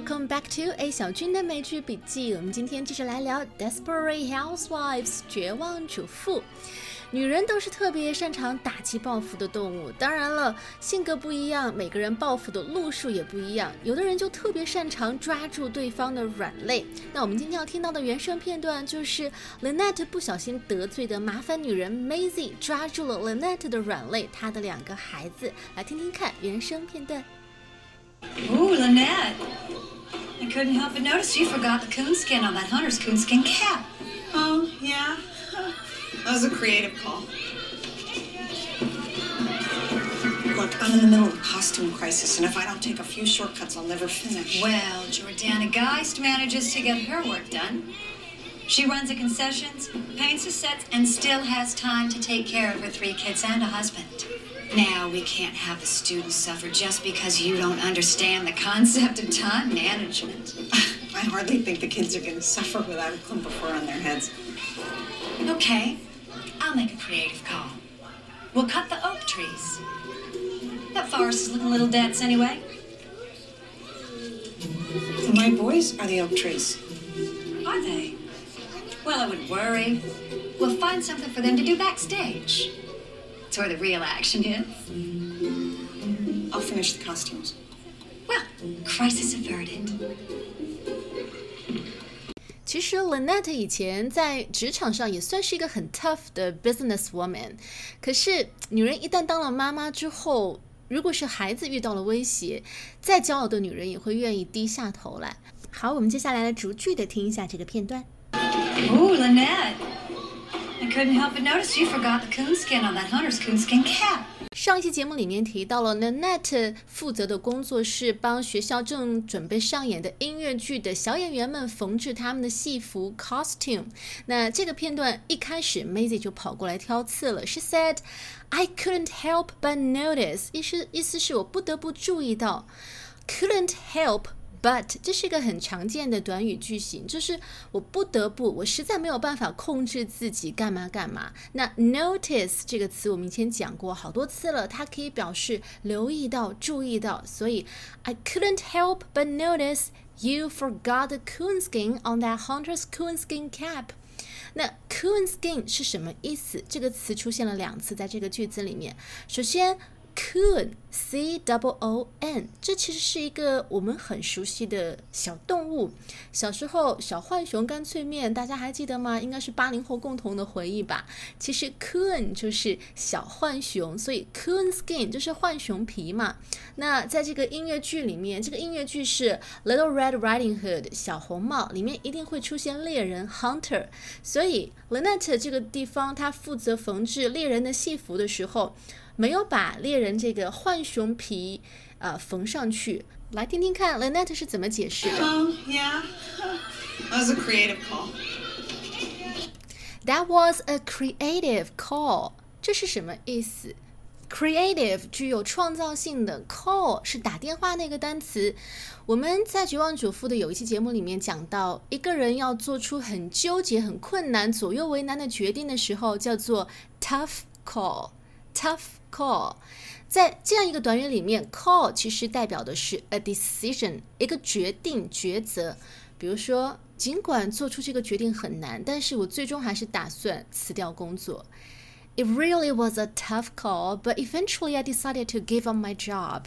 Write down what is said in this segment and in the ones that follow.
Welcome back to A 小军的美剧笔记。我们今天继续来聊《Desperate Housewives》绝望主妇。女人都是特别擅长打击报复的动物，当然了，性格不一样，每个人报复的路数也不一样。有的人就特别擅长抓住对方的软肋。那我们今天要听到的原声片段就是 Lynette 不小心得罪的麻烦女人 Maisie 抓住了 Lynette 的软肋，她的两个孩子。来听听看原声片段。Oh, Lynette. Couldn't help but notice you forgot the coonskin on that hunter's coonskin cap. Oh, yeah? That was a creative call. Look, I'm in the middle of a costume crisis, and if I don't take a few shortcuts, I'll never finish. Well, Jordana Geist manages to get her work done. She runs the concessions, paints the sets, and still has time to take care of her three kids and a husband. Now, we can't have the students suffer just because you don't understand the concept of time management. I hardly think the kids are going to suffer without a clump of fur on their heads. Okay, I'll make a creative call. We'll cut the oak trees. That forest is looking a little dense anyway. My boys are the oak trees. Are they? Well, I wouldn't worry. We'll find something for them to do backstage. It's where the real action is. I'll finish the costumes. Well, crisis averted. 其实 Lynette 以前在职场上也算是一个很 tough 的 business woman，可是女人一旦当了妈妈之后，如果是孩子遇到了威胁，再骄傲的女人也会愿意低下头来。好，我们接下来来逐句的听一下这个片段。Ooh, Lynette. I couldn't help but notice you forgot the coonskin on that hunter's coonskin cap. 上一期节目里面提到了 Nanette 负责的工作是帮学校正准备上演的音乐剧的小演员们缝制他们的戏服 costume。那这个片段一开始 Maisie 就跑过来挑刺了，She said, "I couldn't help but notice." 意思意思是我不得不注意到，couldn't help。 But 这是一个很常见的短语句型，就是我不得不，我实在没有办法控制自己干嘛干嘛。那 notice 这个词我们以前讲过好多次了，它可以表示留意到、注意到。所以 I couldn't help but notice you forgot the coonskin on that hunter's coonskin cap。那 coonskin 是什么意思？这个词出现了两次在这个句子里面。首先 Coon, C double O N，这其实是一个我们很熟悉的小动物。小时候，小浣熊干脆面，大家还记得吗？应该是八零后共同的回忆吧。其实 Coon 就是小浣熊，所以 Coon skin 就是浣熊皮嘛。那在这个音乐剧里面，这个音乐剧是 Little Red Riding Hood 小红帽，里面一定会出现猎人 Hunter，所以 Lynette 这个地方，他负责缝制猎人的戏服的时候。没有把猎人这个浣熊皮呃缝上去，来听听看 Lynette 是怎么解释的。Oh, yeah? That was a creative call. That was a creative call，这是什么意思？Creative 具有创造性的，call 是打电话那个单词。我们在《绝望主妇》的有一期节目里面讲到，一个人要做出很纠结、很困难、左右为难的决定的时候，叫做 tough call。Tough call，在这样一个短语里面，call 其实代表的是 a decision，一个决定、抉择。比如说，尽管做出这个决定很难，但是我最终还是打算辞掉工作。It really was a tough call, but eventually I decided to give up my job.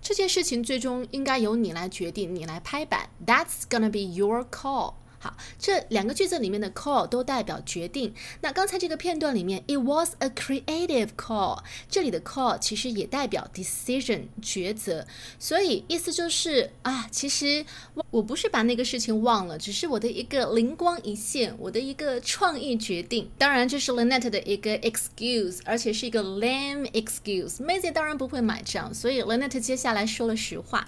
这件事情最终应该由你来决定，你来拍板。That's gonna be your call. 这两个句子里面的 call 都代表决定。那刚才这个片段里面，it was a creative call，这里的 call 其实也代表 decision 抉择，所以意思就是啊，其实我不是把那个事情忘了，只是我的一个灵光一现，我的一个创意决定。当然，这是 Lynette 的一个 excuse，而且是一个 lame excuse。Maisie 当然不会买账，所以 Lynette 接下来说了实话。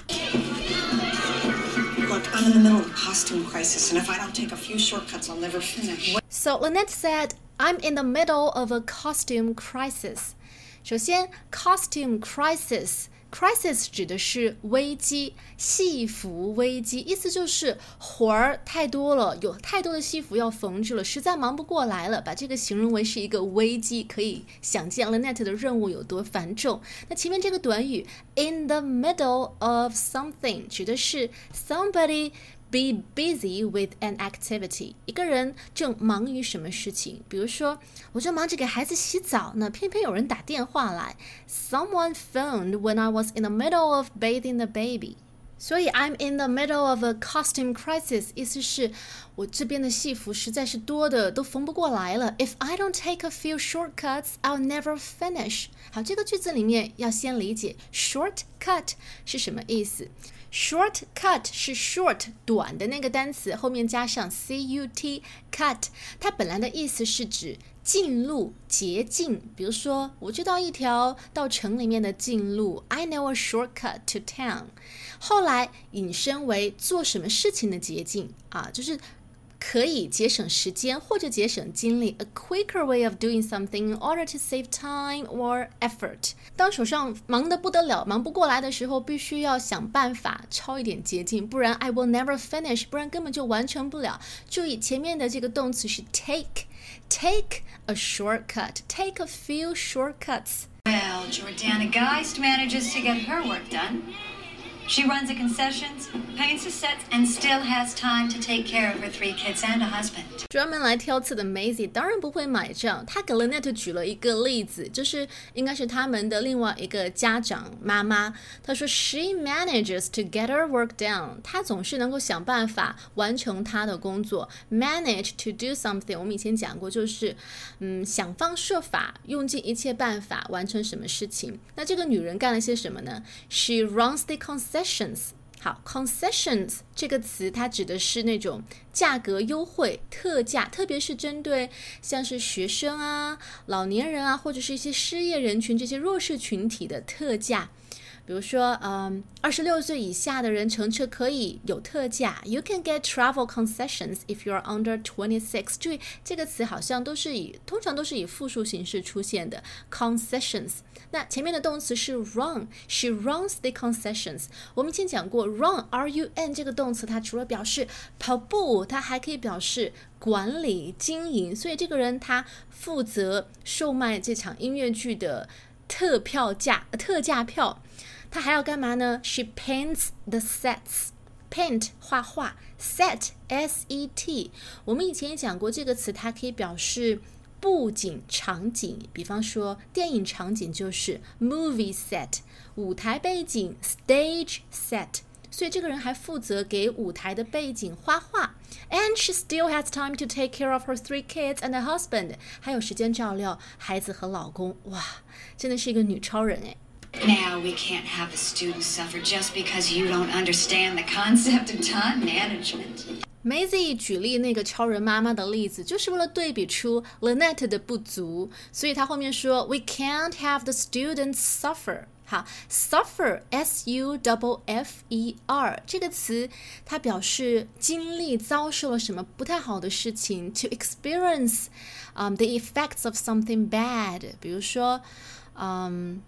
I'm in the middle of a costume crisis, and if I don't take a few shortcuts, I'll never finish. So Lynette said, "I'm in the middle of a costume crisis." 首先，costume crisis Crisis 指的是危机，戏服危机，意思就是活儿太多了，有太多的戏服要缝制了，实在忙不过来了。把这个形容为是一个危机，可以想见 Lynette 的任务有多繁重。那前面这个短语 in the middle of something 指的是 somebody。Be busy with an activity。一个人正忙于什么事情？比如说，我正忙着给孩子洗澡呢，偏偏有人打电话来。Someone phoned when I was in the middle of bathing the baby。 所以 I'm in the middle of a costume crisis，意思是我这边的戏服实在是多的都缝不过来了。If I don't take a few shortcuts, I'll never finish。好，这个句子里面要先理解 shortcut 是什么意思。Short cut 是 short 短的那个单词，后面加上 c u t cut，它本来的意思是指近路、捷径。比如说，我知道一条到城里面的近路，I know a shortcut to town。后来引申为做什么事情的捷径啊，就是。可以节省时间或者节省精力，a quicker way of doing something in order to save time or effort。当手上忙得不得了、忙不过来的时候，必须要想办法抄一点捷径，不然 I will never finish，不然根本就完成不了。注意前面的这个动词是 take，take a shortcut，take a few shortcuts。Well, Jordana Geist manages to get her work done. She runs the concessions, paints the sets, and still has time to take care of her three kids and a husband. 专门来挑刺的 Maisie 当然不会买账。她给 Lynette 举了一个例子，就是应该是他们的另外一个家长妈妈。她说，She manages to get her work done。她总是能够想办法完成她的工作。Manage to do something，我们以前讲过，就是嗯想方设法，用尽一切办法完成什么事情。那这个女人干了些什么呢？She runs the concession concessions，好，concessions 这个词它指的是那种价格优惠、特价，特别是针对像是学生啊、老年人啊，或者是一些失业人群这些弱势群体的特价。比如说，嗯，二十六岁以下的人乘车可以有特价。You can get travel concessions if you are under twenty six。注意这个词好像都是以通常都是以复数形式出现的 concessions。那前面的动词是 run，she runs the concessions。我们以前讲过，run，r u n 这个动词，它除了表示跑步，它还可以表示管理、经营。所以这个人他负责售卖这场音乐剧的特票价、特价票。她还要干嘛呢？She paints the sets. Paint 画画，set s e t。我们以前也讲过这个词，它可以表示布景场景。比方说，电影场景就是 movie set，舞台背景 stage set。所以这个人还负责给舞台的背景画画。And she still has time to take care of her three kids and a husband。还有时间照料孩子和老公。哇，真的是一个女超人哎 ！Now, we can't have a student suffer just because you don't understand the concept of time management. Maisie 举例那个超人妈妈的例子，就是为了对比出 Lynette 的不足，所以他后面说 We can't have the students suffer。好，suffer，s u double f e r 这个词，它表示经历、遭受了什么不太好的事情，to experience，嗯、um,，the effects of something bad。比如说，嗯、um,。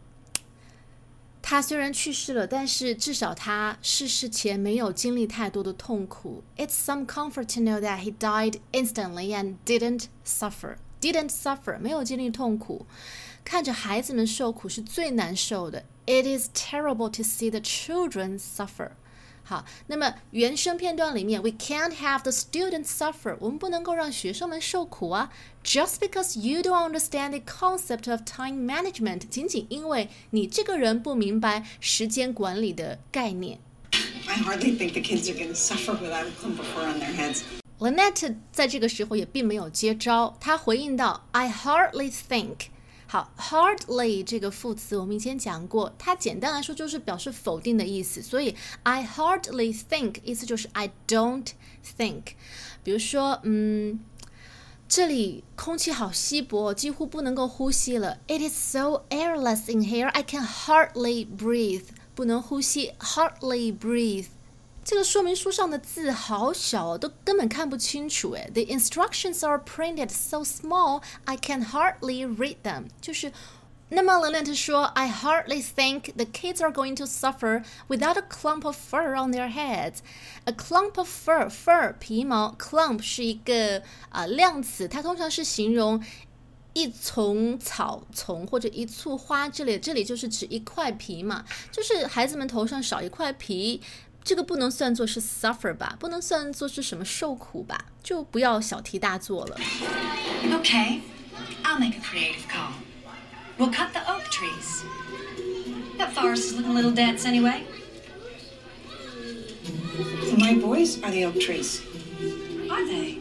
他虽然去世了，但是至少他逝世前没有经历太多的痛苦。It's some comfort to know that he died instantly and didn't suffer. Didn't suffer，没有经历痛苦。看着孩子们受苦是最难受的。It is terrible to see the children suffer. 好，那么原声片段里面，We can't have the students suffer。我们不能够让学生们受苦啊。Just because you don't understand the concept of time management，仅仅因为你这个人不明白时间管理的概念。I hardly think the kids are going to suffer without a clump of fur on their heads. Lynette 在这个时候也并没有接招，她回应道：“I hardly think。” 好，hardly 这个副词我们以前讲过，它简单来说就是表示否定的意思，所以 I hardly think 意思就是 I don't think。比如说，嗯，这里空气好稀薄，几乎不能够呼吸了。It is so airless in here, I can hardly breathe。不能呼吸，hardly breathe。 这个说明书上的字好小哦，都根本看不清楚。哎，The instructions are printed so small I can hardly read them。就是那么 Lenet 说，I hardly think the kids are going to suffer without a clump of fur on their heads. A clump of fur, fur 皮毛，clump 是一个啊、呃、量词，它通常是形容一丛草丛或者一簇花之类，这里就是指一块皮嘛，就是孩子们头上少一块皮。这个不能算作是 suffer 吧，不能算作是什么受苦吧，就不要小题大做了。 Okay, I'll make a creative call. We'll cut the oak trees. That forest is looking a little dense anyway. My boys are the oak trees. Are they?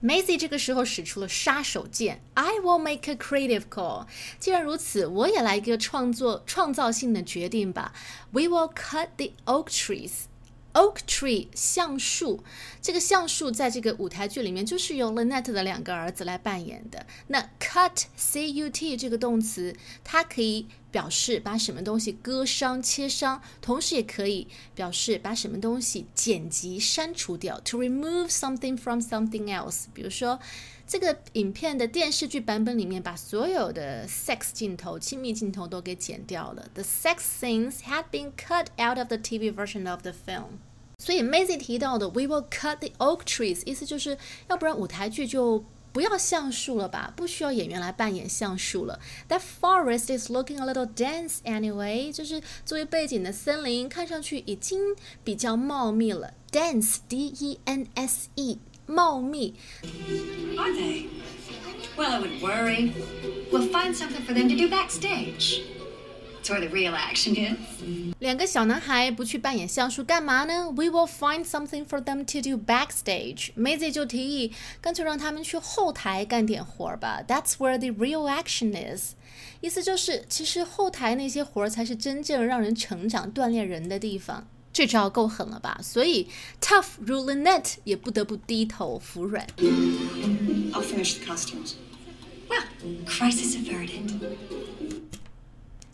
Maisie 这个时候使出了杀手锏，I will make a creative call。既然如此，我也来一个创作创造性的决定吧。We will cut the oak trees。 Oak tree 橡树，这个橡树在这个舞台剧里面就是由 Lynette 的两个儿子来扮演的。那 cut c u t 这个动词，它可以表示把什么东西割伤、切伤，同时也可以表示把什么东西剪辑、删除掉，to remove something from something else。比如说，这个影片的电视剧版本里面，把所有的 sex 镜头、亲密镜头都给剪掉了。The sex scenes had been cut out of the TV version of the film。所以 Maisie 提到的 "We will cut the oak trees"，意思就是要不然舞台剧就不要橡树了吧，不需要演员来扮演橡树了。That forest is looking a little dense anyway，就是作为背景的森林看上去已经比较茂密了。Dense，D-E-N-S-E，茂密。Are they? Well, I would worry. We'll find something for them to do backstage. It's where the real action is. 两个小男孩不去扮演橡树干嘛呢？We will find something for them to do backstage. Maisie 就提议，干脆让他们去后台干点活儿吧。That's where the real action is. 意思就是，其实后台那些活儿才是真正让人成长、锻炼人的地方。这招够狠了吧？所以 Tough 如 Lynette 也不得不低头服软。 I'll finish the costumes. Well, crisis averted.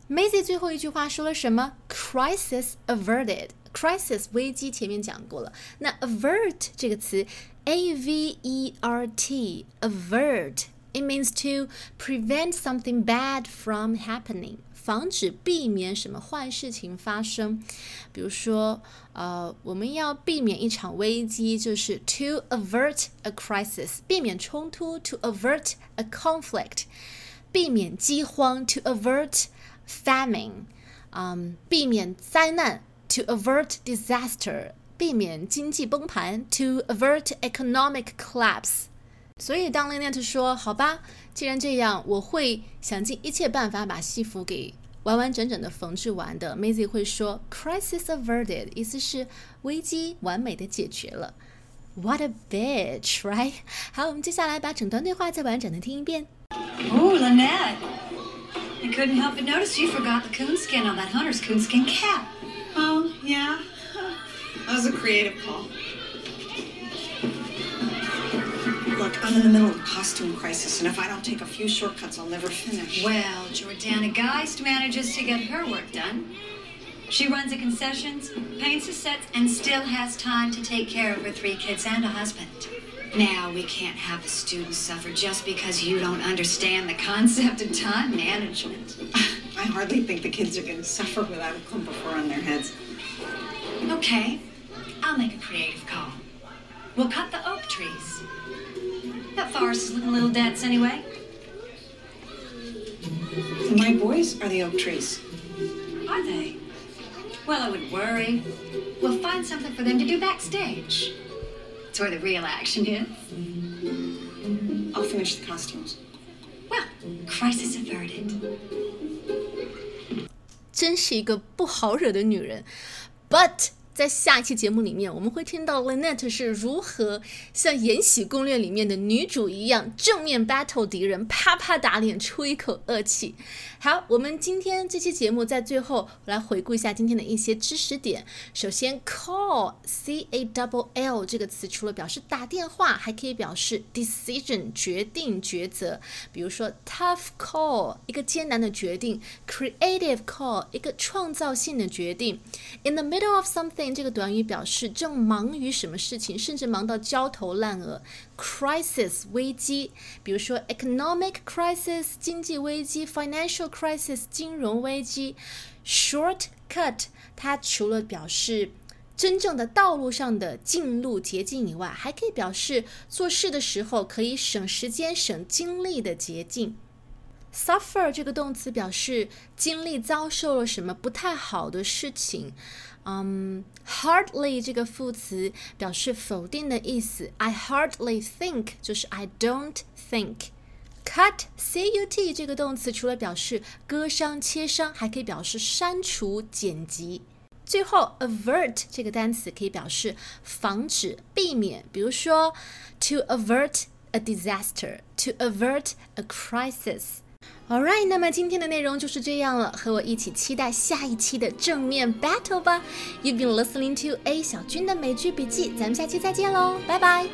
Maisie 最后一句话说了什么？Crisis averted。Crisis 危机前面讲过了，那 avert 这个词，a v e r t avert it means to prevent something bad from happening， 防止避免什么坏事情发生。比如说，呃，我们要避免一场危机，就是 to avert a crisis，避免冲突，to avert a conflict，避免饥荒，to avert famine，嗯，避免灾难，to avert disaster，避免经济崩盘，to avert economic collapse。 所以当 Lynette 说：“好吧，既然这样，我会想尽一切办法把戏服给完完整整的缝制完的。”Maisie 会说：“Crisis averted”，意思是危机完美的解决了。What a bitch, right？好，我们接下来把整段对话再完整的听一遍。Oh, Lynette. I couldn't help but notice you forgot the coonskin on that hunter's coonskin cap. Oh, yeah. That was a creative call. Look, I'm in the middle of a costume crisis, and if I don't take a few shortcuts, I'll never finish. Well, Jordana Geist manages to get her work done. She runs the concessions, paints the sets, and still has time to take care of her three kids and a husband. Now, we can't have the students suffer just because you don't understand the concept of time management. I hardly think the kids are going to suffer without a clump of fur on their heads. Okay, I'll make a creative call. We'll cut the oak trees. That forest is looking a little dense anyway. My boys are the oak trees. Are they? Well, I would worry. We'll find something for them to do backstage. It's where the real action is. I'll finish the costumes. Well, crisis averted. 真是一个不好惹的女人。But 在下一期节目里面，我们会听到 Lynette 是如何像《延禧攻略》里面的女主一样正面 battle 敌人，啪啪打脸，出一口恶气。好，我们今天这期节目在最后来回顾一下今天的一些知识点。首先，call c a double l 这个词除了表示打电话，还可以表示 decision 决定抉择。比如说 tough call 一个艰难的决定，creative call 一个创造性的决定。In the middle of something 这个短语表示正忙于什么事情，甚至忙到焦头烂额。crisis 危机，比如说 economic crisis 经济危机，financial crisis 金融危机。shortcut 它除了表示真正的道路上的近路捷径以外，还可以表示做事的时候可以省时间、省精力的捷径。suffer 这个动词表示经历遭受了什么不太好的事情。嗯、um,，hardly 这个副词表示否定的意思。I hardly think 就是 I don't think。cut c u t 这个动词除了表示割伤、切伤，还可以表示删除、剪辑。最后，avert 这个单词可以表示防止、避免，比如说 to avert a disaster, to avert a crisis。 All right，那么今天的内容就是这样了，和我一起期待下一期的正面 battle 吧。You've been listening to A 小军的美剧笔记，咱们下期再见喽，拜拜。